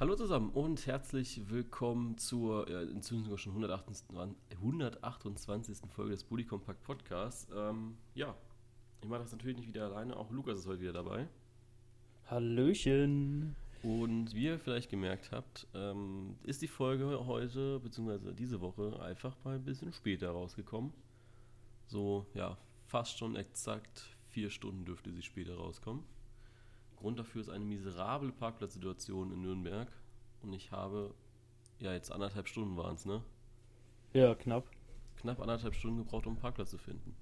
Hallo zusammen und herzlich willkommen zur äh, inzwischen sogar schon 128, 128. Folge des Bully Compact Podcasts. Ähm, ja, ich mache das natürlich nicht wieder alleine, auch Lukas ist heute wieder dabei. Hallöchen. Und wie ihr vielleicht gemerkt habt, ähm, ist die Folge heute, beziehungsweise diese Woche, einfach mal ein bisschen später rausgekommen. So, ja, fast schon exakt vier Stunden dürfte sie später rauskommen. Grund dafür ist eine miserable Parkplatzsituation in Nürnberg. Und ich habe, ja, jetzt anderthalb Stunden waren es, ne? Ja, knapp. Knapp anderthalb Stunden gebraucht, um einen Parkplatz zu finden.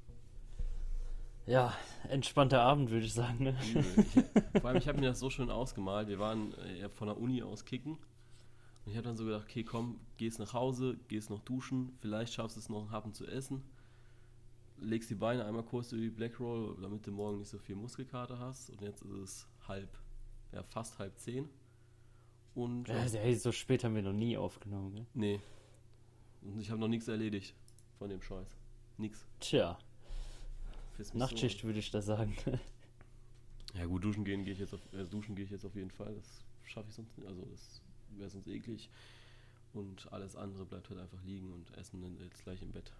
Ja, entspannter Abend, würde ich sagen. Ne? Ich, vor allem, ich habe mir das so schön ausgemalt. Wir waren äh, von der Uni aus kicken. Und ich habe dann so gedacht, okay, komm, gehst nach Hause, gehst noch duschen, vielleicht schaffst du es noch einen Happen zu essen. Legst die Beine einmal kurz über die Black Roll, damit du morgen nicht so viel Muskelkater hast. Und jetzt ist es halb, ja, fast halb zehn. Und Ja, ey, so spät haben wir noch nie aufgenommen. Ne? nee. Und ich habe noch nichts erledigt von dem Scheiß. Nix. Tja, Nachtschicht würde ich da sagen. So. Ja gut, duschen gehen gehe ich jetzt auf, äh, duschen gehe ich jetzt auf jeden Fall. Das schaffe ich sonst nicht. Also das wäre sonst eklig. Und alles andere bleibt halt einfach liegen und essen jetzt gleich im Bett.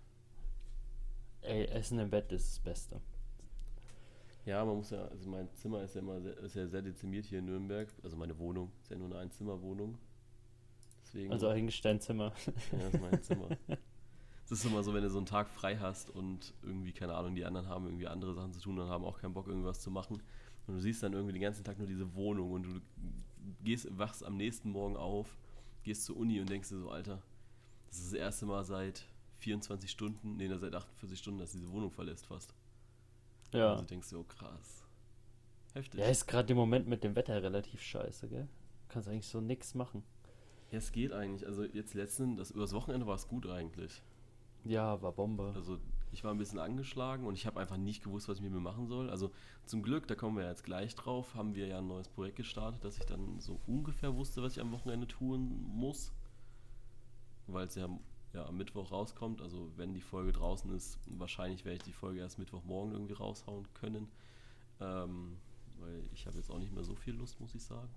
Ey, Essen im Bett ist das Beste. Ja, man muss ja, also mein Zimmer ist ja immer sehr, ist ja sehr dezimiert hier in Nürnberg. Also meine Wohnung ist ja nur eine Einzimmerwohnung. Deswegen, Also eigentlich dein Zimmer. ja, das ist mein Zimmer. Es ist immer so, wenn du so einen Tag frei hast und irgendwie, keine Ahnung, die anderen haben irgendwie andere Sachen zu tun und haben auch keinen Bock, irgendwas zu machen. Und du siehst dann irgendwie den ganzen Tag nur diese Wohnung und du gehst, wachst am nächsten Morgen auf, gehst zur Uni und denkst dir so, Alter, das ist das erste Mal seit 24 Stunden, nee, seit 48 Stunden, dass diese Wohnung verlässt fast. Ja. Denkst du, oh krass. Heftig. Ja, ist gerade im Moment mit dem Wetter relativ scheiße, gell? Kannst eigentlich so nix machen. Ja, es geht eigentlich. Also jetzt letzten, das übers Wochenende war es gut eigentlich. Ja, war Bombe. Also ich war ein bisschen angeschlagen und ich habe einfach nicht gewusst, was ich mit mir machen soll. Also zum Glück, da kommen wir jetzt gleich drauf, haben wir ja ein neues Projekt gestartet, dass ich dann so ungefähr wusste, was ich am Wochenende tun muss. Weil es ja, ja am Mittwoch rauskommt. Also wenn die Folge draußen ist, wahrscheinlich werde ich die Folge erst Mittwochmorgen irgendwie raushauen können. Ähm, weil ich habe jetzt auch nicht mehr so viel Lust, muss ich sagen.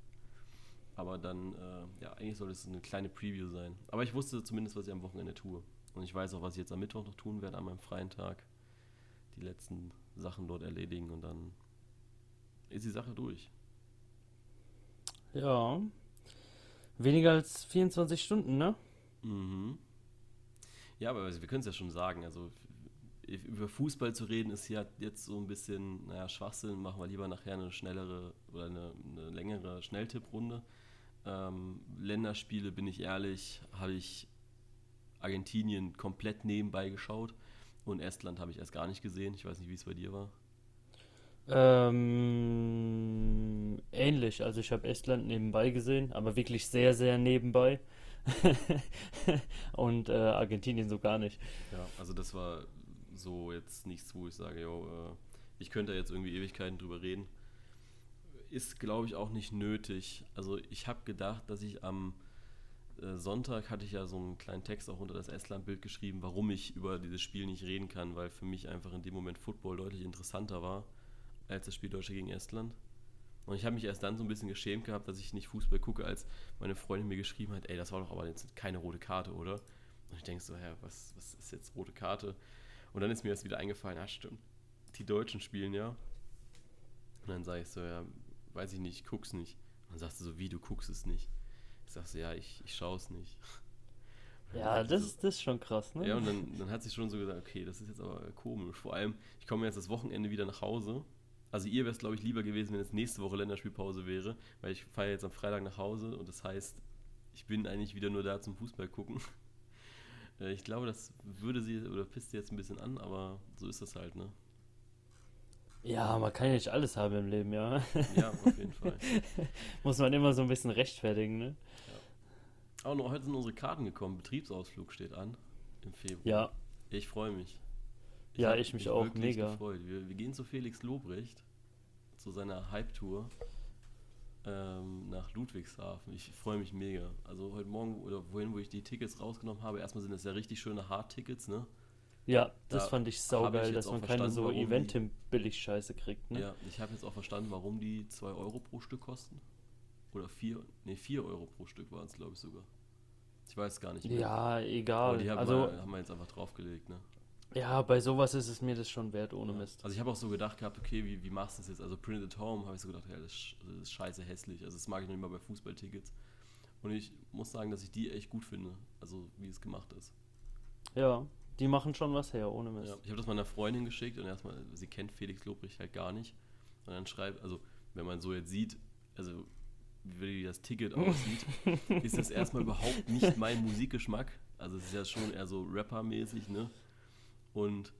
Aber dann, äh, ja, eigentlich soll es eine kleine Preview sein. Aber ich wusste zumindest, was ich am Wochenende tue. Und ich weiß auch, was ich jetzt am Mittwoch noch tun werde, an meinem freien Tag. Die letzten Sachen dort erledigen und dann ist die Sache durch. Ja. Weniger als 24 Stunden, ne? Mhm. Ja, aber wir können es ja schon sagen. Also über Fußball zu reden ist ja jetzt so ein bisschen, naja, Schwachsinn. Machen wir lieber nachher eine schnellere oder eine, eine längere Schnelltipprunde. Ähm, Länderspiele, bin ich ehrlich, habe ich Argentinien komplett nebenbei geschaut. Und Estland habe ich erst gar nicht gesehen. Ich weiß nicht, wie es bei dir war. Ähm, ähnlich. Also ich habe Estland nebenbei gesehen, aber wirklich sehr, sehr nebenbei. Und äh, Argentinien so gar nicht. Ja, also das war so jetzt nichts, wo ich sage, yo, äh, ich könnte jetzt irgendwie Ewigkeiten drüber reden. Ist, glaube ich, auch nicht nötig. Also ich habe gedacht, dass ich am äh, Sonntag hatte ich ja so einen kleinen Text auch unter das Estland-Bild geschrieben, warum ich über dieses Spiel nicht reden kann, weil für mich einfach in dem Moment Football deutlich interessanter war als das Spiel Deutsche gegen Estland. Und ich habe mich erst dann so ein bisschen geschämt gehabt, dass ich nicht Fußball gucke, als meine Freundin mir geschrieben hat, ey, das war doch aber jetzt keine rote Karte, oder? Und ich denke so, ja, was, was ist jetzt rote Karte? Und dann ist mir das wieder eingefallen, ah, stimmt, die Deutschen spielen ja. Und dann sage ich so, ja, weiß ich nicht, ich guck's nicht. Und dann sagst du so, wie, du guckst es nicht? Ich sag so, ja, ich, ich schaue es nicht. Ja, das, so, ist- das ist schon krass, ne? ja, und dann, dann hat sie schon so gesagt, okay, das ist jetzt aber komisch. Vor allem, ich komme jetzt das Wochenende wieder nach Hause. Also ihr wäre es, glaube ich, lieber gewesen, wenn es nächste Woche Länderspielpause wäre, weil ich fahre jetzt am Freitag nach Hause und das heißt, ich bin eigentlich wieder nur da zum Fußball gucken. Äh, Ich glaube, das würde sie oder pisst sie jetzt ein bisschen an, aber so ist das halt, ne? Ja, man kann ja nicht alles haben im Leben, ja. Ja, auf jeden Fall. Muss man immer so ein bisschen rechtfertigen, ne? Auch noch heute sind unsere Karten gekommen. Betriebsausflug steht an im Februar. Ja, Ich freue mich. Ja, hab ich mich mich auch, mega. Gefreut. Wir, wir gehen zu Felix Lobrecht, zu seiner Hype-Tour ähm, nach Ludwigshafen. Ich freue mich mega. Also heute Morgen oder wohin, wo ich die Tickets rausgenommen habe, erstmal sind es ja richtig schöne Hard-Tickets, ne? ja, das Da fand ich ich saugeil, jetzt dass man keine so Eventim-Billig-Scheiße kriegt, ne? Ja, ich habe jetzt auch verstanden, warum die 2 Euro pro Stück kosten. oder 4, nee, 4 Euro pro Stück waren es, glaube ich, sogar. Ich weiß gar nicht mehr. Ja, Aber egal. die haben, Also, wir, haben wir jetzt einfach draufgelegt, ne? Ja, bei sowas ist es mir das schon wert, ohne Ja. Mist. Also ich habe auch so gedacht gehabt, okay, wie, wie machst du das jetzt? Also Print at Home habe ich so gedacht, ja, das ist, das ist scheiße hässlich. Also das mag ich noch nicht mal bei Fußballtickets. Und ich muss sagen, dass ich die echt gut finde. Also wie es gemacht ist. Ja, die machen schon was her, ohne Mist. Ja, ich habe das meiner Freundin geschickt und erstmal, sie kennt Felix Lobrecht halt gar nicht. Und dann schreibt, also wenn man so jetzt sieht, also wie das Ticket aussieht, ist das erstmal überhaupt nicht mein Musikgeschmack. Also es ist ja schon eher so Rapper-mäßig, ne? Und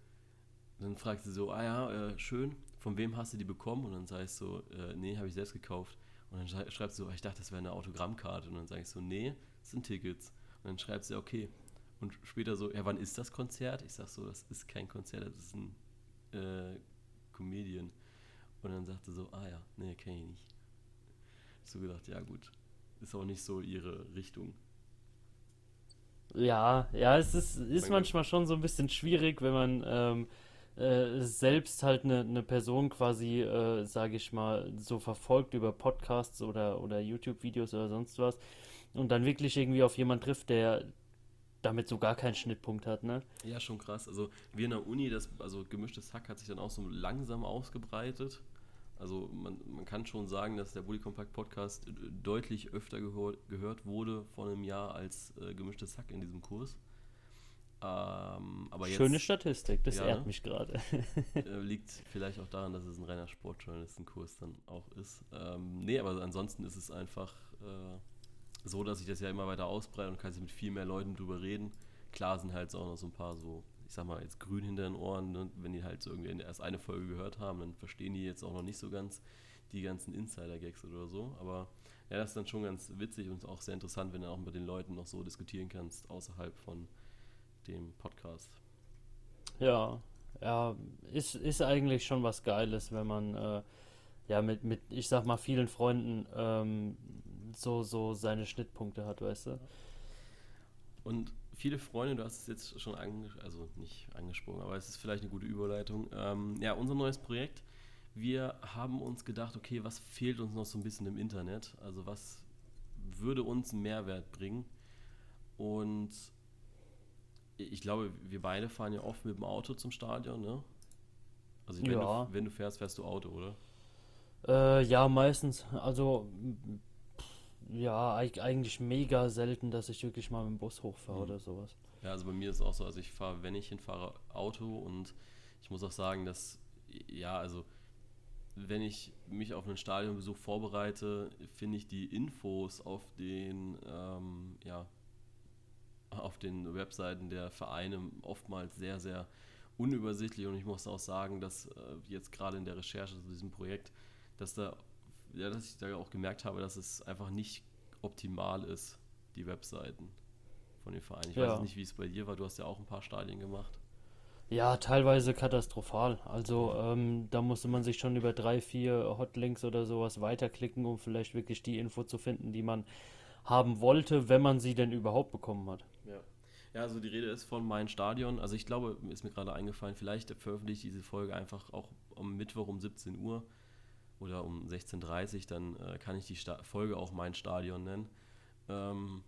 dann fragt sie so, ah ja, äh, schön, von wem hast du die bekommen? Und dann sage ich so, äh, nee, habe ich selbst gekauft. Und dann schrei- schreibt sie so, ich dachte, das wäre eine Autogrammkarte. Und dann sage ich so, nee, das sind Tickets. Und dann schreibt sie, okay. Und später so, ja, wann ist das Konzert? Ich sag so, das ist kein Konzert, das ist ein äh, Comedian. Und dann sagte so, ah ja, nee, kenne ich nicht. So gedacht, ja gut, ist auch nicht so ihre Richtung. Ja, ja, es ist, ist manchmal schon so ein bisschen schwierig, wenn man ähm, äh, selbst halt eine, eine Person quasi, äh, sage ich mal, so verfolgt über Podcasts oder, oder YouTube-Videos oder sonst was und dann wirklich irgendwie auf jemanden trifft, der damit so gar keinen Schnittpunkt hat, ne? Ja, schon krass. Also wir in der Uni, das, also gemischtes Hack hat sich dann auch so langsam ausgebreitet. Also man, man kann schon sagen, dass der Bully Compact Podcast deutlich öfter gehör, gehört wurde vor einem Jahr als äh, gemischtes Hack in diesem Kurs. Ähm, aber jetzt Schöne Statistik, das Ja, ehrt ne? mich gerade. äh, liegt vielleicht auch daran, dass es ein reiner Sportjournalistenkurs dann auch ist. Ähm, nee, aber ansonsten ist es einfach äh, so, dass sich das ja immer weiter ausbreitet und kann sich mit viel mehr Leuten drüber reden. Klar sind halt auch noch so ein paar so, ich sag mal, jetzt grün hinter den Ohren, ne? wenn die halt so irgendwie erst eine Folge gehört haben, dann verstehen die jetzt auch noch nicht so ganz die ganzen Insider-Gags oder so. Aber ja, das ist dann schon ganz witzig und auch sehr interessant, wenn du auch mit den Leuten noch so diskutieren kannst, außerhalb von dem Podcast. Ja, ja, ist, ist eigentlich schon was Geiles, wenn man äh, ja mit, mit, ich sag mal, vielen Freunden ähm, so, so seine Schnittpunkte hat, weißt du? Und viele Freunde, du hast es jetzt schon ange also nicht angesprochen, aber es ist vielleicht eine gute Überleitung. Ähm, ja, unser neues Projekt. Wir haben uns gedacht, okay, was fehlt uns noch so ein bisschen im Internet? Also was würde uns einen Mehrwert bringen? Und ich glaube, wir beide fahren ja oft mit dem Auto zum Stadion, ne? Also wenn, Ja. du, wenn du fährst, fährst du Auto, oder? Äh, ja, meistens. Also, ja, eig- eigentlich mega selten, dass ich wirklich mal mit dem Bus hochfahre Mhm. oder sowas. Ja, also bei mir ist es auch so, also ich fahre, wenn ich hinfahre, Auto und ich muss auch sagen, dass, ja, also wenn ich mich auf einen Stadionbesuch vorbereite, finde ich die Infos auf den, ähm, ja, auf den Webseiten der Vereine oftmals sehr, sehr unübersichtlich und ich muss auch sagen, dass äh, jetzt gerade in der Recherche zu diesem Projekt, dass da, ja, dass ich da auch gemerkt habe, dass es einfach nicht optimal ist, die Webseiten von den Vereinen. Ich Ja. weiß nicht, wie es bei dir war, du hast ja auch ein paar Stadien gemacht. Ja, teilweise katastrophal. Also, ähm, da musste man sich schon über drei, vier Hotlinks oder sowas weiterklicken, um vielleicht wirklich die Info zu finden, die man haben wollte, wenn man sie denn überhaupt bekommen hat. Ja. Ja, also die Rede ist von Mein Stadion. Also ich glaube, ist mir gerade eingefallen, vielleicht veröffentliche ich diese Folge einfach auch am Mittwoch um 17 Uhr oder um 16.30 Uhr, dann äh, kann ich die Sta Folge auch Mein Stadion nennen. Ähm,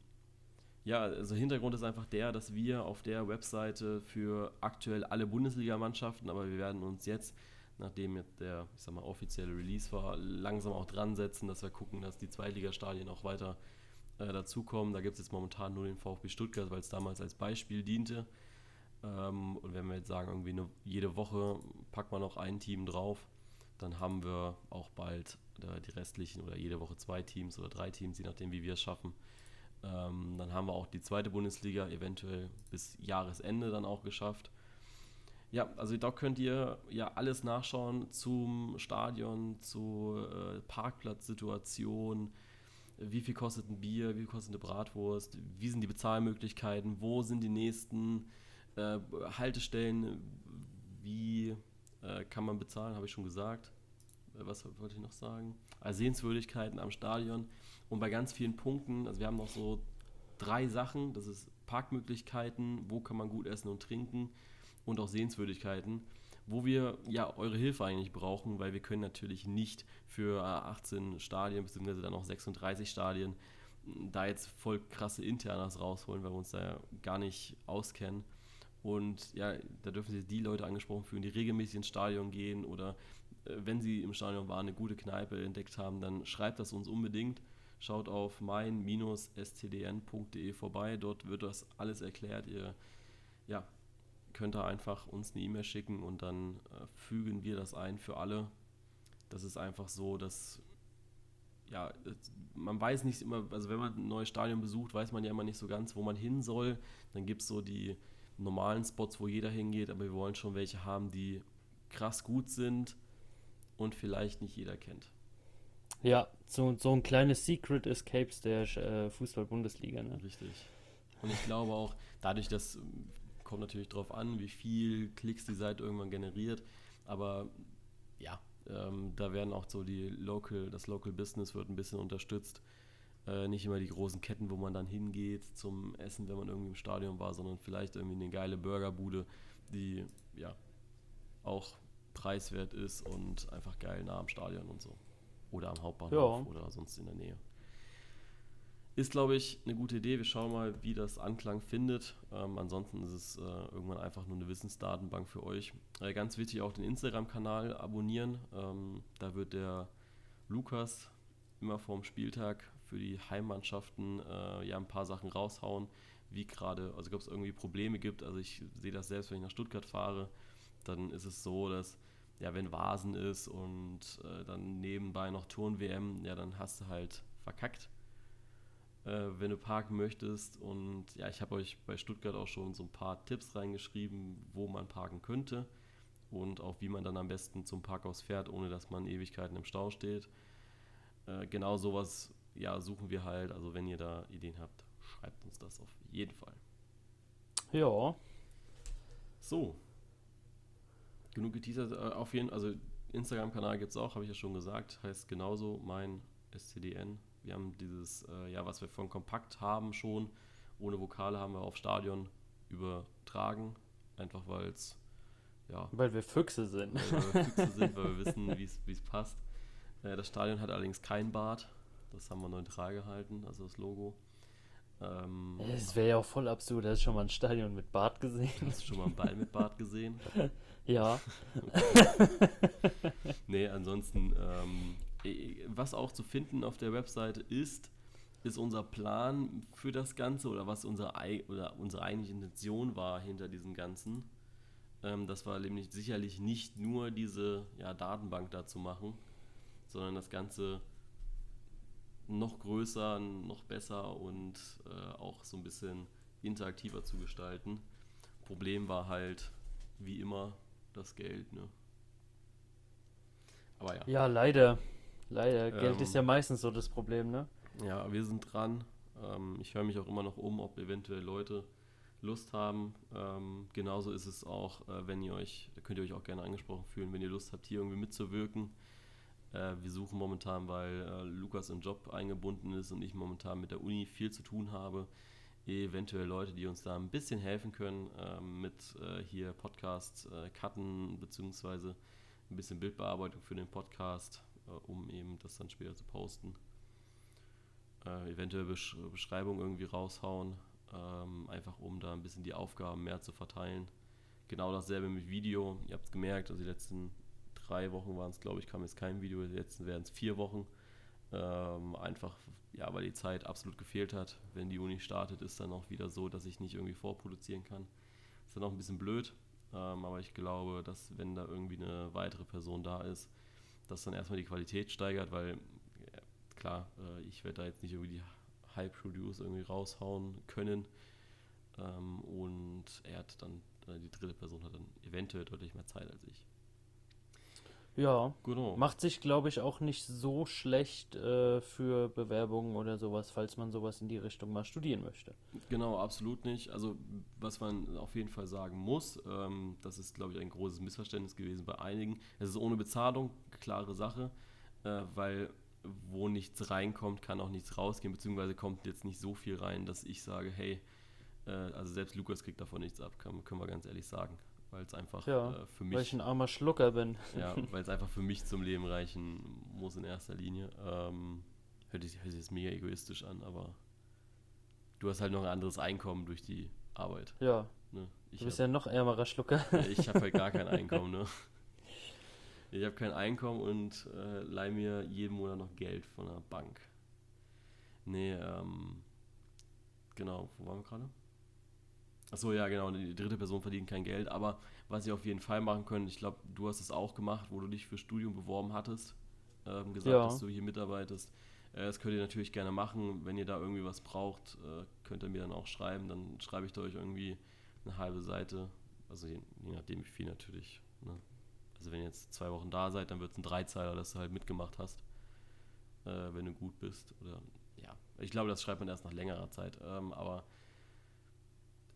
ja, also Hintergrund ist einfach der, dass wir auf der Webseite für aktuell alle Bundesligamannschaften, aber wir werden uns jetzt, nachdem jetzt der, ich sag mal, offizielle Release war, langsam auch dran setzen, dass wir gucken, dass die Zweitligastadien auch weiter äh, dazukommen. Da gibt es jetzt momentan nur den VfB Stuttgart, weil es damals als Beispiel diente. Ähm, und wenn wir jetzt sagen, irgendwie eine, jede Woche packen wir noch ein Team drauf, dann haben wir auch bald äh, die restlichen oder jede Woche zwei Teams oder drei Teams, je nachdem, wie wir es schaffen. Ähm, dann haben wir auch die zweite Bundesliga eventuell bis Jahresende dann auch geschafft. Ja, also da könnt ihr ja alles nachschauen zum Stadion, zur äh, Parkplatzsituation, wie viel kostet ein Bier, wie viel kostet eine Bratwurst, wie sind die Bezahlmöglichkeiten, wo sind die nächsten äh, Haltestellen, wie äh, kann man bezahlen, habe ich schon gesagt. Äh, Was wollte ich noch sagen? Also Sehenswürdigkeiten am Stadion und bei ganz vielen Punkten, also wir haben noch so drei Sachen, das ist Parkmöglichkeiten, wo kann man gut essen und trinken und auch Sehenswürdigkeiten, wo wir ja eure Hilfe eigentlich brauchen, weil wir können natürlich nicht für 18 Stadien, beziehungsweise dann auch 36 Stadien, da jetzt voll krasse Internas rausholen, weil wir uns da gar nicht auskennen. Und ja, da dürfen sich die Leute angesprochen fühlen, die regelmäßig ins Stadion gehen oder äh, wenn sie im Stadion waren, eine gute Kneipe entdeckt haben, dann schreibt das uns unbedingt. Schaut auf mein-stdn.de vorbei, dort wird das alles erklärt. Ihr ja, könnt da einfach uns eine E-Mail schicken und dann äh, fügen wir das ein für alle. Das ist einfach so, dass ja, man weiß nicht immer, also wenn man ein neues Stadion besucht, weiß man ja immer nicht so ganz, wo man hin soll. Dann gibt es so die normalen Spots, wo jeder hingeht, aber wir wollen schon welche haben, die krass gut sind und vielleicht nicht jeder kennt. Ja, so, so ein kleines Secret Escapes der äh, Fußball-Bundesliga. Ne? Richtig. Und ich glaube auch, dadurch, dass ähm, kommt natürlich darauf an, wie viel Klicks die Seite irgendwann generiert, aber ja, ähm, da werden auch so die Local, das Local Business wird ein bisschen unterstützt. Äh, nicht immer die großen Ketten, wo man dann hingeht zum Essen, wenn man irgendwie im Stadion war, sondern vielleicht irgendwie eine geile Burgerbude, die ja auch preiswert ist und einfach geil nah am Stadion und so. Oder am Hauptbahnhof ja. oder sonst in der Nähe. Ist, glaube ich, eine gute Idee. Wir schauen mal, wie das Anklang findet. Ähm, ansonsten ist es äh, irgendwann einfach nur eine Wissensdatenbank für euch. Äh, ganz wichtig auch den Instagram-Kanal abonnieren. Ähm, da wird der Lukas immer vorm Spieltag für die Heimmannschaften äh, ja ein paar Sachen raushauen, wie gerade, also ob es irgendwie Probleme gibt. Also ich sehe das selbst, wenn ich nach Stuttgart fahre, dann ist es so, dass ja, wenn Vasen ist und äh, dann nebenbei noch Turn-WM, ja, dann hast du halt verkackt äh, wenn du parken möchtest. Und ja, ich habe euch bei Stuttgart auch schon so ein paar Tipps reingeschrieben, wo man parken könnte und auch wie man dann am besten zum Parkhaus fährt, ohne dass man Ewigkeiten im Stau steht. Äh, genau sowas ja, suchen wir halt. Also wenn ihr da Ideen habt, schreibt uns das auf jeden Fall. Ja. So. Genug geteasert. Äh, auf jeden also Instagram-Kanal gibt es auch, habe ich ja schon gesagt. Heißt genauso mein SCDN wir haben dieses, äh, ja, was wir von Kompakt haben schon, ohne Vokale haben wir auf Stadion übertragen. Einfach weil es, ja. Weil wir Füchse sind. Weil wir Füchse sind, weil wir wissen, wie es passt. Äh, das Stadion hat allerdings kein Bart. Das haben wir neutral gehalten, also das Logo. Ähm, es wäre ja auch voll absurd. Hast du schon mal ein Stadion mit Bart gesehen? Hast du schon mal einen Ball mit Bart gesehen? ja. nee, ansonsten ähm, äh, was auch zu finden auf der Webseite ist, ist unser Plan für das Ganze oder was unsere, oder unsere eigentliche Intention war hinter diesem Ganzen. Ähm, das war nämlich sicherlich nicht nur diese ja, Datenbank da zu machen, sondern das Ganze noch größer, noch besser und äh, auch so ein bisschen interaktiver zu gestalten. Problem war halt, wie immer, das Geld. Ne? Aber ja. Ja, leider. Leider, Geld ähm, ist ja meistens so das Problem, ne? Ja, wir sind dran. Ähm, ich höre mich auch immer noch um, ob eventuell Leute Lust haben. Ähm, genauso ist es auch, äh, wenn ihr euch, da könnt ihr euch auch gerne angesprochen fühlen, wenn ihr Lust habt, hier irgendwie mitzuwirken. Äh, wir suchen momentan, weil äh, Lukas im Job eingebunden ist und ich momentan mit der Uni viel zu tun habe, eventuell Leute, die uns da ein bisschen helfen können ähm, mit äh, hier Podcast äh, cutten beziehungsweise ein bisschen Bildbearbeitung für den Podcast äh, um eben das dann später zu posten. Äh, eventuell Besch Beschreibung irgendwie raushauen, ähm, einfach um da ein bisschen die Aufgaben mehr zu verteilen. Genau dasselbe mit Video. Ihr habt es gemerkt, also die letzten drei Wochen waren es, glaube ich, kam jetzt kein Video, letzten werden es vier Wochen. Ähm, einfach, ja, weil die Zeit absolut gefehlt hat. Wenn die Uni startet, ist dann auch wieder so, dass ich nicht irgendwie vorproduzieren kann. Ist dann auch ein bisschen blöd, ähm, aber ich glaube, dass wenn da irgendwie eine weitere Person da ist, das dann erstmal die Qualität steigert, weil ja, klar, äh, ich werde da jetzt nicht irgendwie die High Produce irgendwie raushauen können. Ähm, und er hat dann, äh, die dritte Person hat dann eventuell deutlich mehr Zeit als ich. Ja, genau. macht sich, glaube ich, auch nicht so schlecht äh, für Bewerbungen oder sowas, falls man sowas in die Richtung mal studieren möchte. Genau, absolut nicht. Also, was man auf jeden Fall sagen muss, ähm, das ist, glaube ich, ein großes Missverständnis gewesen bei einigen. Es ist ohne Bezahlung, klare Sache, äh, weil wo nichts reinkommt, kann auch nichts rausgehen, beziehungsweise kommt jetzt nicht so viel rein, dass ich sage, hey, äh, also selbst Lukas kriegt davon nichts ab, kann, können wir ganz ehrlich sagen. Weil es einfach Ja, äh, für Weil ich mich, ein armer Schlucker bin. ja, weil es einfach für mich zum Leben reichen muss in erster Linie. Ähm, hört, sich, hört sich jetzt mega egoistisch an, aber du hast halt noch ein anderes Einkommen durch die Arbeit. Ja, Ne? Du bist hab- ja noch ärmerer Schlucker. Ja, Ich habe halt gar kein Einkommen, ne? Ich habe kein Einkommen und äh, leih mir jeden Monat noch Geld von der Bank. Nee, ähm, genau, wo waren wir gerade? Achso, ja, genau, die dritte Person verdient kein Geld, aber was sie auf jeden Fall machen können, ich glaube, du hast es auch gemacht, wo du dich für Studium beworben hattest, ähm, gesagt, Ja. dass du hier mitarbeitest. Äh, das könnt ihr natürlich gerne machen. Wenn ihr da irgendwie was braucht, äh, könnt ihr mir dann auch schreiben. Dann schreibe ich da euch irgendwie eine halbe Seite. Also je, je nachdem, wie viel natürlich. Ne? Also wenn ihr jetzt zwei Wochen da seid, dann wird es ein Dreizeiler, dass du halt mitgemacht hast, äh, wenn du gut bist. Oder ja, ich glaube, das schreibt man erst nach längerer Zeit. Ähm, aber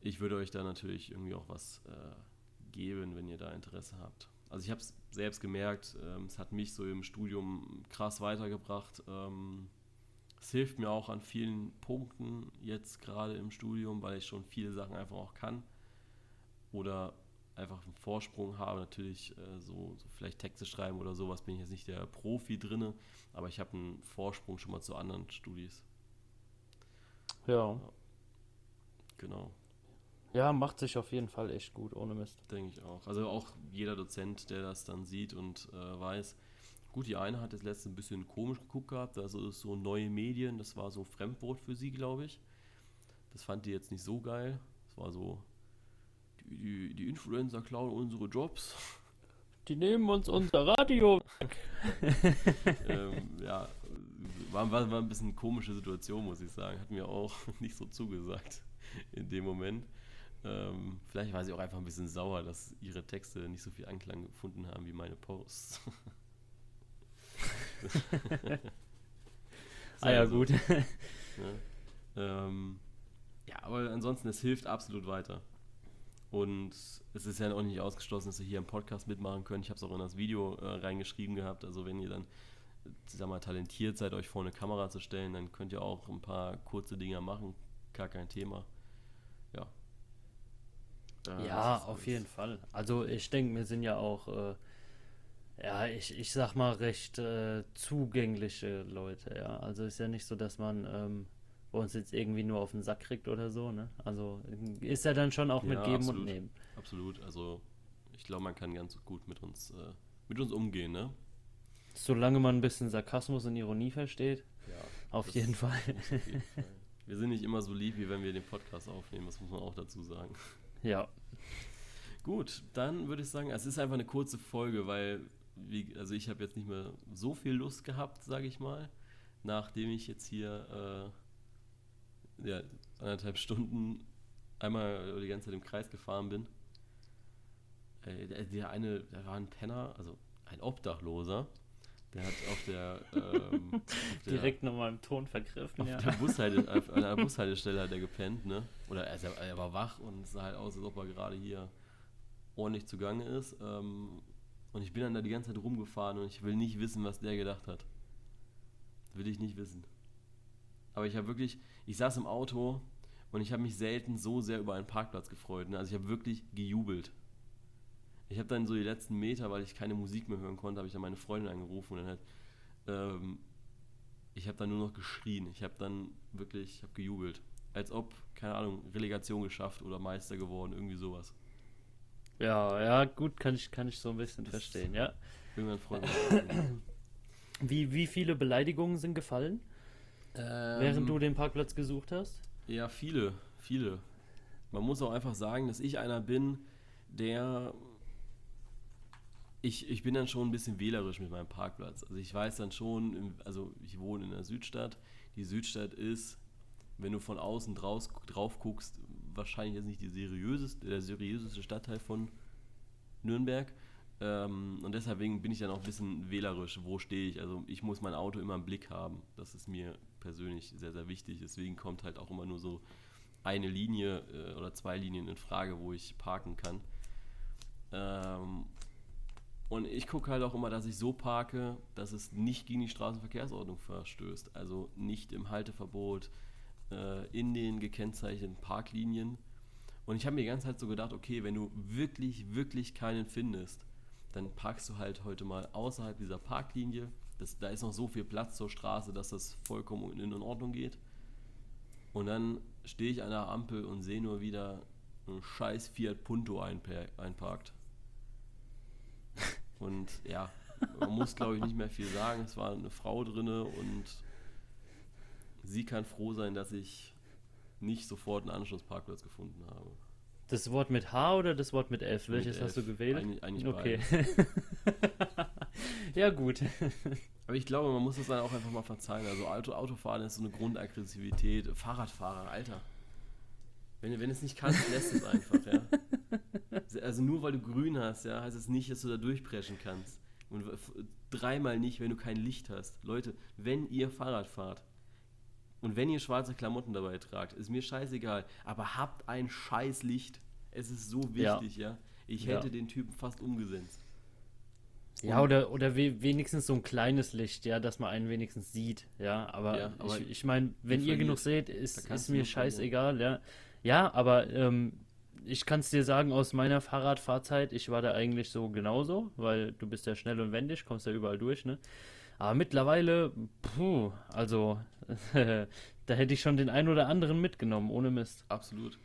ich würde euch da natürlich irgendwie auch was äh, geben, wenn ihr da Interesse habt. Also ich habe es selbst gemerkt, ähm, es hat mich so im Studium krass weitergebracht. Ähm, es hilft mir auch an vielen Punkten jetzt gerade im Studium, weil ich schon viele Sachen einfach auch kann. Oder einfach einen Vorsprung habe. Natürlich äh, so, so vielleicht Texte schreiben oder sowas bin ich jetzt nicht der Profi drinne, aber ich habe einen Vorsprung schon mal zu anderen Studis. Ja. Genau, Ja, macht sich auf jeden Fall echt gut, ohne Mist. denke ich auch. Also auch jeder Dozent, der das dann sieht und äh, weiß. Gut, die eine hat jetzt letztens ein bisschen komisch geguckt gehabt, also ist so neue Medien, das war so Fremdwort für sie, glaube ich. Das fand die jetzt nicht so geil. Das war so, die, die, die Influencer klauen unsere Jobs. Die nehmen uns unser Radio. ähm, ja, war, war, war ein bisschen komische Situation, muss ich sagen. Hat mir auch nicht so zugesagt in dem Moment. Ähm, vielleicht war sie auch einfach ein bisschen sauer, dass ihre Texte nicht so viel Anklang gefunden haben wie meine Posts. Ah ja, Also, gut. Ne? Ähm, ja, aber ansonsten, es hilft absolut weiter. Und es ist ja auch nicht ausgeschlossen, dass ihr hier im Podcast mitmachen könnt. Ich habe es auch in das Video äh, reingeschrieben gehabt. Also wenn ihr dann, sag mal, talentiert seid, euch vor eine Kamera zu stellen, dann könnt ihr auch ein paar kurze Dinger machen. Gar kein Thema. Ja. Ja, auf jeden Fall. Also ich denke, wir sind ja auch, äh, ja, ich, ich sag mal, recht äh, zugängliche Leute, ja. Also ist ja nicht so, dass man ähm, bei uns jetzt irgendwie nur auf den Sack kriegt oder so, ne? Also ist ja dann schon auch mit Ja, Geben absolut. und Nehmen. Absolut. Also ich glaube, man kann ganz gut mit uns, äh, mit uns umgehen, ne? Solange man ein bisschen Sarkasmus und Ironie versteht, Ja. auf jeden Fall. Auf jeden Fall. Wir sind nicht immer so lieb, wie wenn wir den Podcast aufnehmen, das muss man auch dazu sagen. Ja, Gut, dann würde ich sagen, es ist einfach eine kurze Folge, weil, wie, also ich habe jetzt nicht mehr so viel Lust gehabt, sage ich mal, nachdem ich jetzt hier äh, ja, anderthalb Stunden einmal die ganze Zeit im Kreis gefahren bin. Äh, der, der eine, der war ein Penner, also ein Obdachloser, der hat auf der, ähm, auf der direkt nochmal im Ton vergriffen, auf ja. der Bushalte, auf einer Bushaltestelle hat er gepennt, ne? Oder also er war wach und es sah halt aus, als ob er gerade hier ordentlich zugange ist. Ähm, und ich bin dann da die ganze Zeit rumgefahren und ich will nicht wissen, was der gedacht hat. Will ich nicht wissen. Aber ich habe wirklich, ich saß im Auto und ich habe mich selten so sehr über einen Parkplatz gefreut. Ne? Also ich habe wirklich gejubelt. Ich habe dann so die letzten Meter, weil ich keine Musik mehr hören konnte, habe ich dann meine Freundin angerufen und dann halt, ähm, ich habe dann nur noch geschrien. Ich habe dann wirklich, ich habe gejubelt. Als ob, keine Ahnung, Relegation geschafft oder Meister geworden, irgendwie sowas. Ja, ja, gut, kann ich, kann ich so ein bisschen Das- verstehen, ja. Irgendwann freut. Wie, wie viele Beleidigungen sind gefallen, während Ähm, du den Parkplatz gesucht hast? Ja, viele, viele. Man muss auch einfach sagen, dass ich einer bin, der. Ich, ich bin dann schon ein bisschen wählerisch mit meinem Parkplatz. Also ich weiß dann schon, also ich wohne in der Südstadt. Die Südstadt ist, wenn du von außen draus, drauf guckst, wahrscheinlich jetzt nicht die seriöseste, der seriöseste Stadtteil von Nürnberg. Ähm, und deswegen bin ich dann auch ein bisschen wählerisch, wo stehe ich. Also ich muss mein Auto immer im Blick haben. Das ist mir persönlich sehr, sehr wichtig. Deswegen kommt halt auch immer nur so eine Linie äh, oder zwei Linien in Frage, wo ich parken kann. Ähm, und ich gucke halt auch immer, dass ich so parke, dass es nicht gegen die Straßenverkehrsordnung verstößt. Also nicht im Halteverbot, äh, in den gekennzeichneten Parklinien. Und ich habe mir die ganze Zeit so gedacht, okay, wenn du wirklich, wirklich keinen findest, dann parkst du halt heute mal außerhalb dieser Parklinie. Das, da ist noch so viel Platz zur Straße, dass das vollkommen in Ordnung geht. Und dann stehe ich an der Ampel und sehe nur wieder einen scheiß Fiat Punto einparkt. Und ja, man muss glaube ich nicht mehr viel sagen. Es war eine Frau drinne und sie kann froh sein, dass ich nicht sofort einen Anschlussparkplatz gefunden habe. Das Wort mit H oder das Wort mit F? Welches Mit hast du gewählt? Eigentlich, eigentlich okay. ja, gut. Aber ich glaube, man muss das dann auch einfach mal verzeihen. Also Auto, Autofahren ist so eine Grundaggressivität. Fahrradfahrer, Alter. Wenn, wenn es nicht kannst, lässt es einfach, ja. Also nur weil du grün hast, ja, heißt es nicht, dass du da durchpreschen kannst. Und dreimal nicht, wenn du kein Licht hast. Leute, wenn ihr Fahrrad fahrt und wenn ihr schwarze Klamotten dabei tragt, ist mir scheißegal, aber habt ein scheiß Licht. Es ist so Ja. wichtig, ja. Ich Ja. hätte den Typen fast umgesetzt. Ja, oder, oder we wenigstens so ein kleines Licht, ja, dass man einen wenigstens sieht, ja. Aber, Ja, aber ich, ich meine, wenn ihr genug seht, ist, ist mir verlieren. scheißegal, ja. Ja, aber ähm, ich kann es dir sagen, aus meiner Fahrradfahrzeit, ich war da eigentlich so genauso, weil du bist ja schnell und wendig, kommst ja überall durch, ne? Aber mittlerweile, puh, also, da hätte ich schon den einen oder anderen mitgenommen, ohne Mist. Absolut.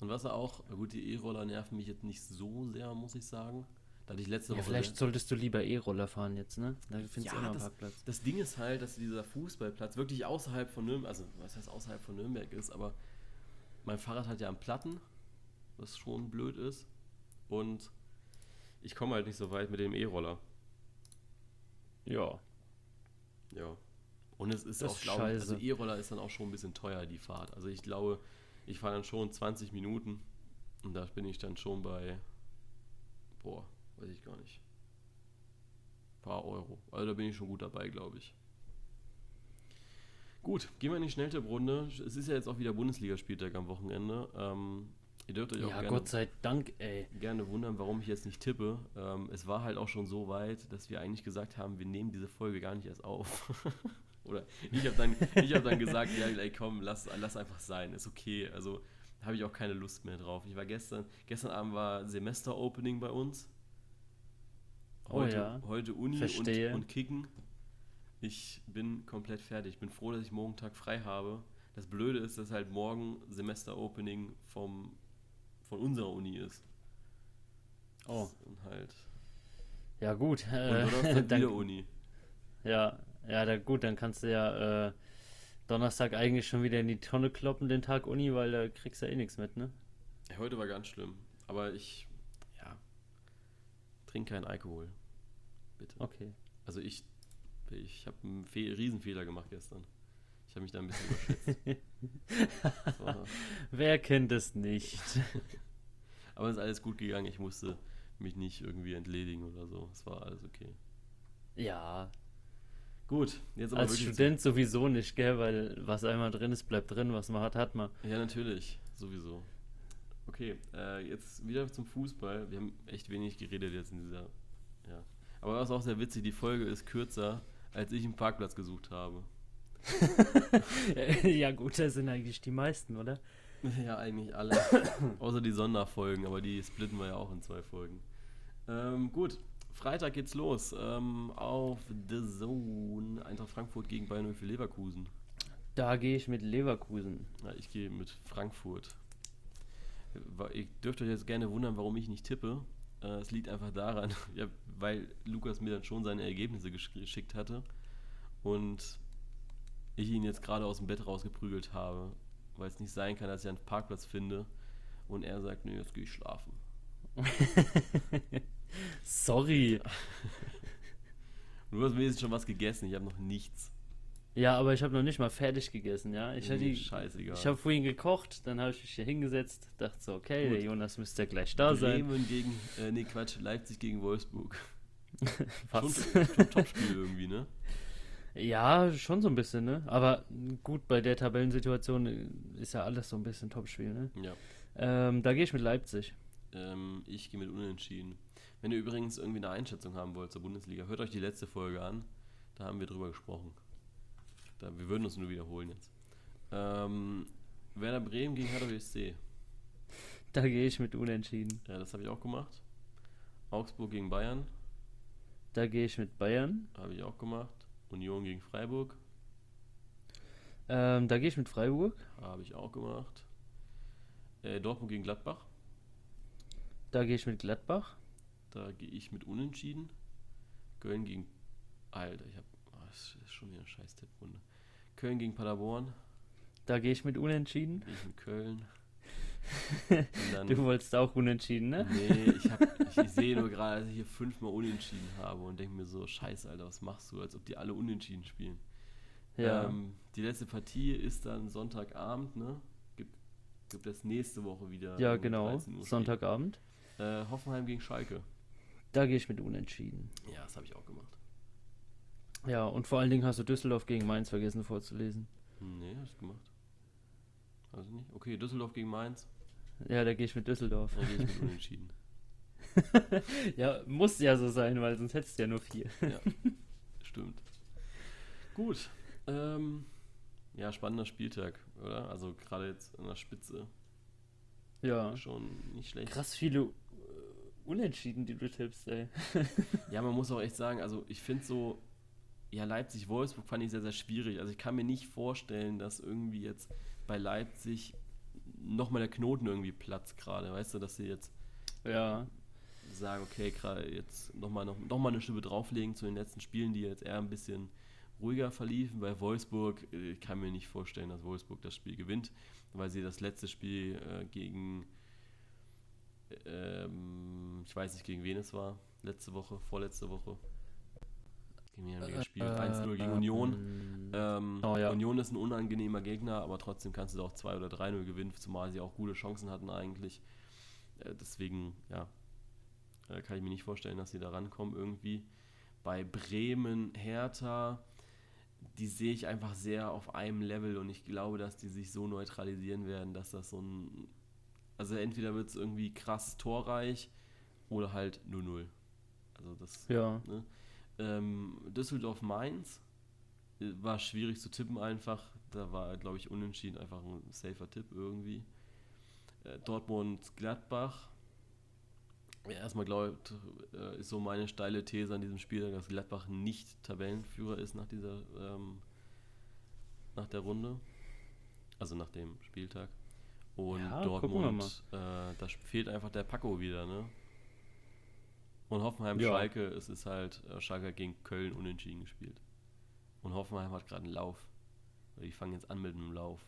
Und was auch, gut, die E-Roller nerven mich jetzt nicht so sehr, muss ich sagen. Da hatte ich letzte Ja, Woche. vielleicht solltest du lieber E-Roller fahren jetzt, ne? Da findest Ja, du immer einen das- Parkplatz. das Ding ist halt, dass dieser Fußballplatz wirklich außerhalb von Nürnberg, also was heißt außerhalb von Nürnberg ist, aber mein Fahrrad hat ja einen Platten, was schon blöd ist. Und ich komme halt nicht so weit mit dem E-Roller. Ja. Ja. Und es ist Das auch, glaube ich, also. E-Roller ist dann auch schon ein bisschen teuer, die Fahrt. Also ich glaube, ich fahre dann schon 20 Minuten und da bin ich dann schon bei, boah, weiß ich gar nicht, paar Euro. Also da bin ich schon gut dabei, glaube ich. Gut, gehen wir in die Schnelltipprunde. Es ist ja jetzt auch wieder Bundesligaspieltag am Wochenende. Ähm, ihr dürft euch auch Ja, gerne, Gott sei Dank, ey. gerne wundern, warum ich jetzt nicht tippe. Ähm, es war halt auch schon so weit, dass wir eigentlich gesagt haben, wir nehmen diese Folge gar nicht erst auf. Oder ich habe dann, ich hab dann gesagt, ja, ey, komm, lass, lass einfach sein, ist okay. Also habe ich auch keine Lust mehr drauf. Ich war gestern, gestern Abend war Semester-Opening bei uns. Oh Heute, ja, heute Uni und, und Kicken. Ich bin komplett fertig. Ich bin froh, dass ich morgen Tag frei habe. Das Blöde ist, dass halt morgen Semester-Opening vom, von unserer Uni ist. Oh, Und halt. ja gut. Und Äh, Donnerstag dann, Uni. ja, ja, da, gut, dann kannst du ja äh, Donnerstag eigentlich schon wieder in die Tonne kloppen, den Tag Uni, weil da kriegst du ja eh nichts mit, ne? Ja, Heute war ganz schlimm. Aber ich, ja, trinke keinen Alkohol. Bitte. Okay. Also ich, ich habe einen Fe Riesenfehler gemacht gestern. Ich habe mich da ein bisschen überschätzt. Wer kennt es nicht? aber es ist alles gut gegangen. Ich musste mich nicht irgendwie entledigen oder so. Es war alles okay. Ja, Gut, jetzt aber als. Student sowieso nicht, gell? Weil was einmal drin ist, bleibt drin, was man hat, hat man. Ja, natürlich, sowieso. Okay, äh, jetzt wieder zum Fußball. Wir haben echt wenig geredet jetzt in dieser. Ja. Aber was auch sehr witzig, die Folge ist kürzer, als ich einen Parkplatz gesucht habe. ja gut, das sind eigentlich die meisten, oder? Ja, eigentlich alle. Außer die Sonderfolgen, aber die splitten wir ja auch in zwei Folgen. Ähm, gut, Freitag geht's los. Ähm, auf The Zone. Eintracht Frankfurt gegen Bayern für Leverkusen. Da gehe ich mit Leverkusen. Ja, ich gehe mit Frankfurt. Ihr dürft euch jetzt gerne wundern, warum ich nicht tippe. Äh, Es liegt einfach daran, ja, weil Lukas mir dann schon seine Ergebnisse gesch- geschickt hatte und ich ihn jetzt gerade aus dem Bett rausgeprügelt habe, weil es nicht sein kann, dass ich einen Parkplatz finde und er sagt, nee, jetzt gehe ich schlafen. Sorry. Du hast wenigstens schon was gegessen, ich habe noch nichts. Ja, aber ich habe noch nicht mal fertig gegessen, ja. Ich, hatte scheißegal. ich habe vorhin gekocht, dann habe ich mich hier hingesetzt, dachte so, okay, Gut. der Jonas müsste ja gleich da sein. Bremen gegen, äh, nee Quatsch, Leipzig gegen Wolfsburg. Was? Schon, schon Topspiel irgendwie, ne? Ja, schon so ein bisschen, ne? Aber gut, bei der Tabellensituation äh, ist ja alles so ein bisschen Topspiel, ne? Ja. Ähm, da gehe ich mit Leipzig. Ähm, ich gehe mit Unentschieden. Wenn ihr übrigens irgendwie eine Einschätzung haben wollt zur Bundesliga, hört euch die letzte Folge an. Da haben wir drüber gesprochen. Da, wir würden uns nur wiederholen jetzt. Ähm, Werder Bremen gegen Hertha BSC. Da gehe ich mit Unentschieden. Ja, das habe ich auch gemacht. Augsburg gegen Bayern Da gehe ich mit Bayern. habe ich auch gemacht. Union gegen Freiburg Ähm, da gehe ich mit Freiburg. habe ich auch gemacht. Äh, Dortmund gegen Gladbach, Da gehe ich mit Gladbach. da gehe ich mit Unentschieden. Köln gegen. Alter, ich habe. Oh, das ist schon wieder eine scheiß Tipprunde. Köln gegen Paderborn, Da gehe ich mit Unentschieden. gehe ich mit Köln. Dann, Du wolltest auch Unentschieden, ne? Nee, ich, hab, ich, sehe nur gerade, dass ich hier fünfmal unentschieden habe und denke mir so, scheiße, Alter, was machst du, als ob die alle unentschieden spielen. Ja. Ähm, die letzte Partie ist dann Sonntagabend, ne? Gibt, gibt es nächste Woche wieder. ja, genau. 13 Uhr Sonntagabend. Äh, Hoffenheim gegen Schalke. Da gehe ich mit Unentschieden. Ja, das habe ich auch gemacht. Ja, und vor allen Dingen hast du Düsseldorf gegen Mainz vergessen vorzulesen. Nee, hast du gemacht. Weiß ich nicht. Okay, Düsseldorf gegen Mainz. Ja, da gehe ich mit Düsseldorf. Dann gehe ich mit unentschieden. Ja, muss ja so sein, weil sonst hättest du ja nur vier. Ja, stimmt. Gut. Ähm, ja, spannender Spieltag, oder? Also gerade jetzt an der Spitze Ja. schon nicht schlecht. Krass viele äh, Unentschieden, die du tippst, ey. Ja, man muss auch echt sagen, also ich finde so, ja, Leipzig-Wolfsburg fand ich sehr, sehr schwierig. Also ich kann mir nicht vorstellen, dass irgendwie jetzt bei Leipzig nochmal der Knoten irgendwie platzt gerade. Weißt du, dass sie jetzt Ja. sagen, okay, gerade jetzt nochmal noch, noch mal eine Schippe drauflegen zu den letzten Spielen, die jetzt eher ein bisschen ruhiger verliefen. Bei Wolfsburg, äh, ich kann mir nicht vorstellen, dass Wolfsburg das Spiel gewinnt, weil sie das letzte Spiel äh, gegen, ähm, ich weiß nicht, gegen wen es war, letzte Woche, vorletzte Woche. Gegen wen haben gespielt? 1-0 gegen Union. Ähm, oh ja. Union ist ein unangenehmer Gegner, aber trotzdem kannst du da auch 2 oder 3-0 gewinnen, zumal sie auch gute Chancen hatten eigentlich. Äh, deswegen, ja, äh, kann ich mir nicht vorstellen, dass sie da rankommen irgendwie. Bei Bremen, Hertha, die sehe ich einfach sehr auf einem Level und ich glaube, dass die sich so neutralisieren werden, dass das so ein. Also entweder wird es irgendwie krass torreich oder halt 0-0. Also das Ja. ähm, Düsseldorf-Mainz äh, war schwierig zu tippen einfach. Da war, glaube ich, unentschieden einfach ein safer Tipp irgendwie. Äh, Dortmund-Gladbach. Ja, erstmal glaube ich, äh, ist so meine steile These an diesem Spiel, dass Gladbach nicht Tabellenführer ist nach dieser, ähm, nach der Runde. Also nach dem Spieltag. Und Ja, Dortmund, äh, da fehlt einfach der Paco wieder, ne? Und Hoffenheim, Ja. Schalke, es ist halt, äh, Schalke gegen Köln unentschieden gespielt. Und Hoffenheim hat gerade einen Lauf. Die fangen jetzt an mit einem Lauf,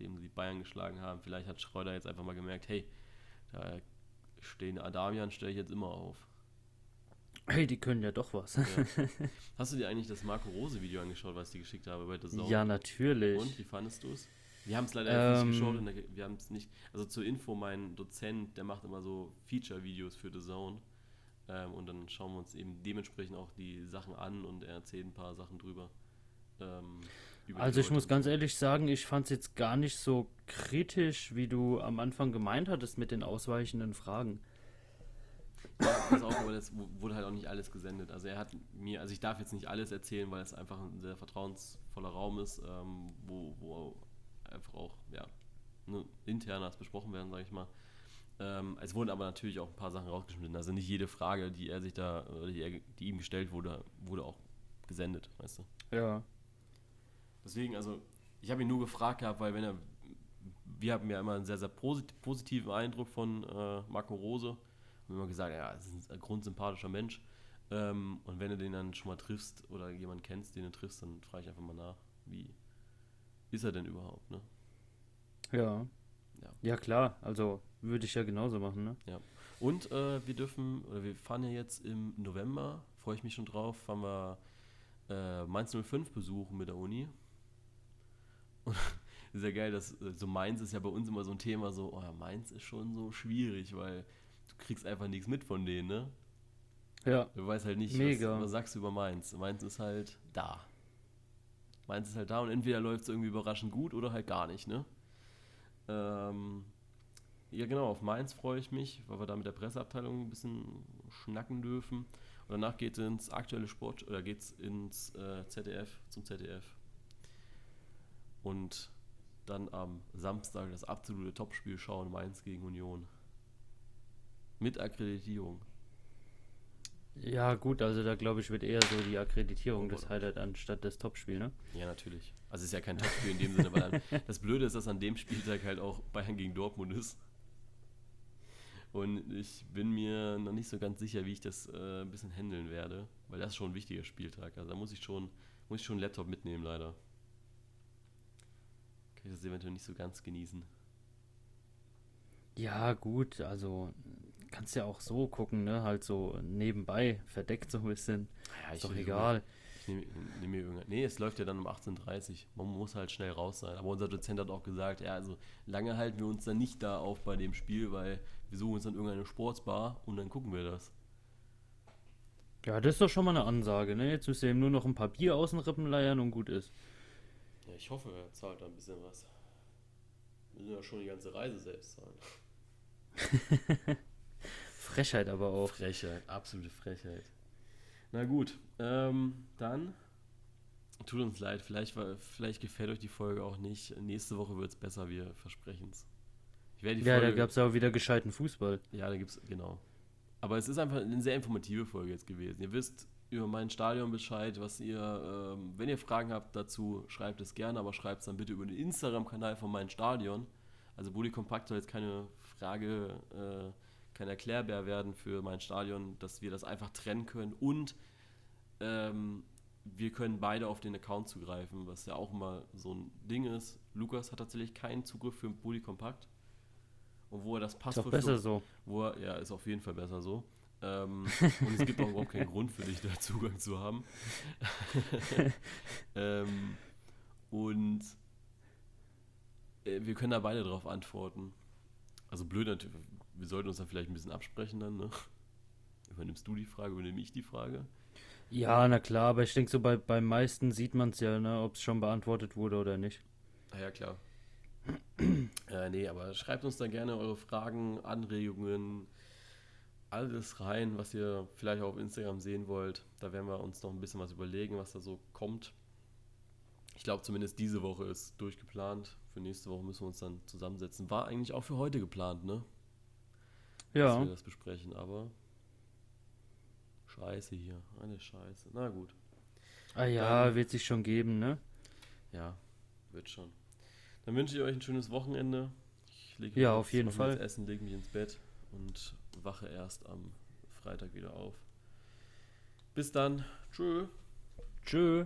dem sie Bayern geschlagen haben. Vielleicht hat Schreuder jetzt einfach mal gemerkt, hey, da stehen Adamian, stelle ich jetzt immer auf. Hey, die können ja doch was. Ja. Hast du dir eigentlich das Marco Rose Video angeschaut, was ich dir geschickt habe bei The Zone? Ja, natürlich. Und wie fandest du es? Wir haben es leider Ähm, nicht geschaut, da- wir haben es nicht. Also zur Info, mein Dozent, der macht immer so Feature-Videos für The Zone. Ähm, und dann schauen wir uns eben dementsprechend auch die Sachen an und er erzählt ein paar Sachen drüber. Ähm, Also ich Leute muss ganz ehrlich sagen, ich fand es jetzt gar nicht so kritisch, wie du am Anfang gemeint hattest mit den ausweichenden Fragen. Ja, pass auf, aber das wu- wurde halt auch nicht alles gesendet. Also er hat mir, also ich darf jetzt nicht alles erzählen, weil es einfach ein sehr vertrauensvoller Raum ist, ähm, wo, wo einfach auch, ja, ne, internas besprochen werden, sage ich mal. Ähm, es wurden aber natürlich auch ein paar Sachen rausgeschnitten. Also nicht jede Frage, die er sich da, oder die, er, die ihm gestellt wurde, wurde auch gesendet, weißt du. Ja. Deswegen, also, ich habe ihn nur gefragt gehabt, weil wenn er, wir haben ja immer einen sehr, sehr posit positiven Eindruck von äh, Marco Rose. Haben immer gesagt, ja, es ist ein grundsympathischer Mensch. Ähm, und wenn du den dann schon mal triffst oder jemanden kennst, den du triffst, dann frage ich einfach mal nach, wie ist er denn überhaupt, ne? Ja. Ja. Ja, klar. Also würde ich ja genauso machen, ne? Und äh, wir dürfen, oder wir fahren ja jetzt im November, freue ich mich schon drauf, fahren wir äh, Mainz 05 besuchen mit der Uni. Und ist ja geil, dass äh, so Mainz ist ja bei uns immer so ein Thema, so, oh Mainz ist schon so schwierig, weil du kriegst einfach nichts mit von denen, ne? Ja. Du weißt halt nicht. Was, was sagst du über Mainz. Mainz ist halt da. Mainz ist halt da und entweder läuft es irgendwie überraschend gut oder halt gar nicht, ne? Ähm, ja, genau, auf Mainz freue ich mich, weil wir da mit der Presseabteilung ein bisschen schnacken dürfen. Und danach geht es ins aktuelle Sport, oder geht's ins äh, ZDF, zum ZDF. Und dann am Samstag das absolute Topspiel schauen, Mainz gegen Union. Mit Akkreditierung. Ja, gut, also da glaube ich, wird eher so die Akkreditierung das Highlight anstatt das Topspiel, ne? Ja, natürlich. Also es ist ja kein Topspiel in dem Sinne, weil das Blöde ist, dass an dem Spieltag halt auch Bayern gegen Dortmund ist. Und ich bin mir noch nicht so ganz sicher, wie ich das äh, ein bisschen handeln werde, weil das ist schon ein wichtiger Spieltag. Also da muss ich schon, muss ich schon einen Laptop mitnehmen, leider. Kann ich das eventuell nicht so ganz genießen. Ja, gut, also kannst ja auch so gucken, ne? Halt so nebenbei, verdeckt so ein bisschen. Ja, ist doch egal. Ich nehme nehm mir irgendein. Nee, es läuft ja dann um 18.30 Uhr. Man muss halt schnell raus sein. Aber unser Dozent hat auch gesagt, ja, also lange halten wir uns dann nicht da auf bei dem Spiel, weil wir suchen uns dann irgendeine Sportsbar und dann gucken wir das. Ja, das ist doch schon mal eine Ansage, ne? Jetzt müsst ihr eben nur noch ein paar Bier aus den Rippen leiern und gut ist. Ja, ich hoffe, er zahlt da ein bisschen was. Wir müssen ja schon die ganze Reise selbst zahlen. Frechheit aber auch. Frechheit, absolute Frechheit. Na gut, ähm, dann tut uns leid, vielleicht, vielleicht gefällt euch die Folge auch nicht. Nächste Woche wird es besser, wir versprechen es. Ja, da gab es ja auch wieder gescheiten Fußball. Ja, da gibt es, genau. Aber es ist einfach eine sehr informative Folge jetzt gewesen. Ihr wisst über mein Stadion Bescheid, was ihr, ähm, wenn ihr Fragen habt dazu, schreibt es gerne, aber schreibt es dann bitte über den Instagram-Kanal von mein Stadion. Also Bully Kompakt soll jetzt keine Frage, äh, kein Erklärbär werden für mein Stadion, dass wir das einfach trennen können und ähm, wir können beide auf den Account zugreifen, was ja auch immer so ein Ding ist. Lukas hat tatsächlich keinen Zugriff für Bully Kompakt. Und wo er das Passwort. Ist auch besser so. Wo er, ja, ist auf jeden Fall besser so. Ähm, und es gibt auch überhaupt keinen Grund für dich, da Zugang zu haben. ähm, und äh, wir können da beide drauf antworten. Also blöd natürlich, wir sollten uns dann vielleicht ein bisschen absprechen dann, ne? Übernimmst du die Frage, übernehme ich die Frage? Ja, na klar, aber ich denke so, bei, beim meisten sieht man es ja, ne, ob es schon beantwortet wurde oder nicht. Ah ja, klar. äh, nee, aber schreibt uns da gerne eure Fragen, Anregungen, alles rein, was ihr vielleicht auch auf Instagram sehen wollt. Da werden wir uns noch ein bisschen was überlegen, was da so kommt. Ich glaube, zumindest diese Woche ist durchgeplant. Für nächste Woche müssen wir uns dann zusammensetzen. War eigentlich auch für heute geplant, ne? Ja. Dass wir das besprechen, aber Scheiße hier, eine Scheiße. Na gut. Ah ja, dann, wird sich schon geben, ne? Ja, wird schon. Dann wünsche ich euch ein schönes Wochenende. Ich ja, auf jeden Fall. Essen, lege mich ins Bett und wache erst am Freitag wieder auf. Bis dann. Tschö. Tschö.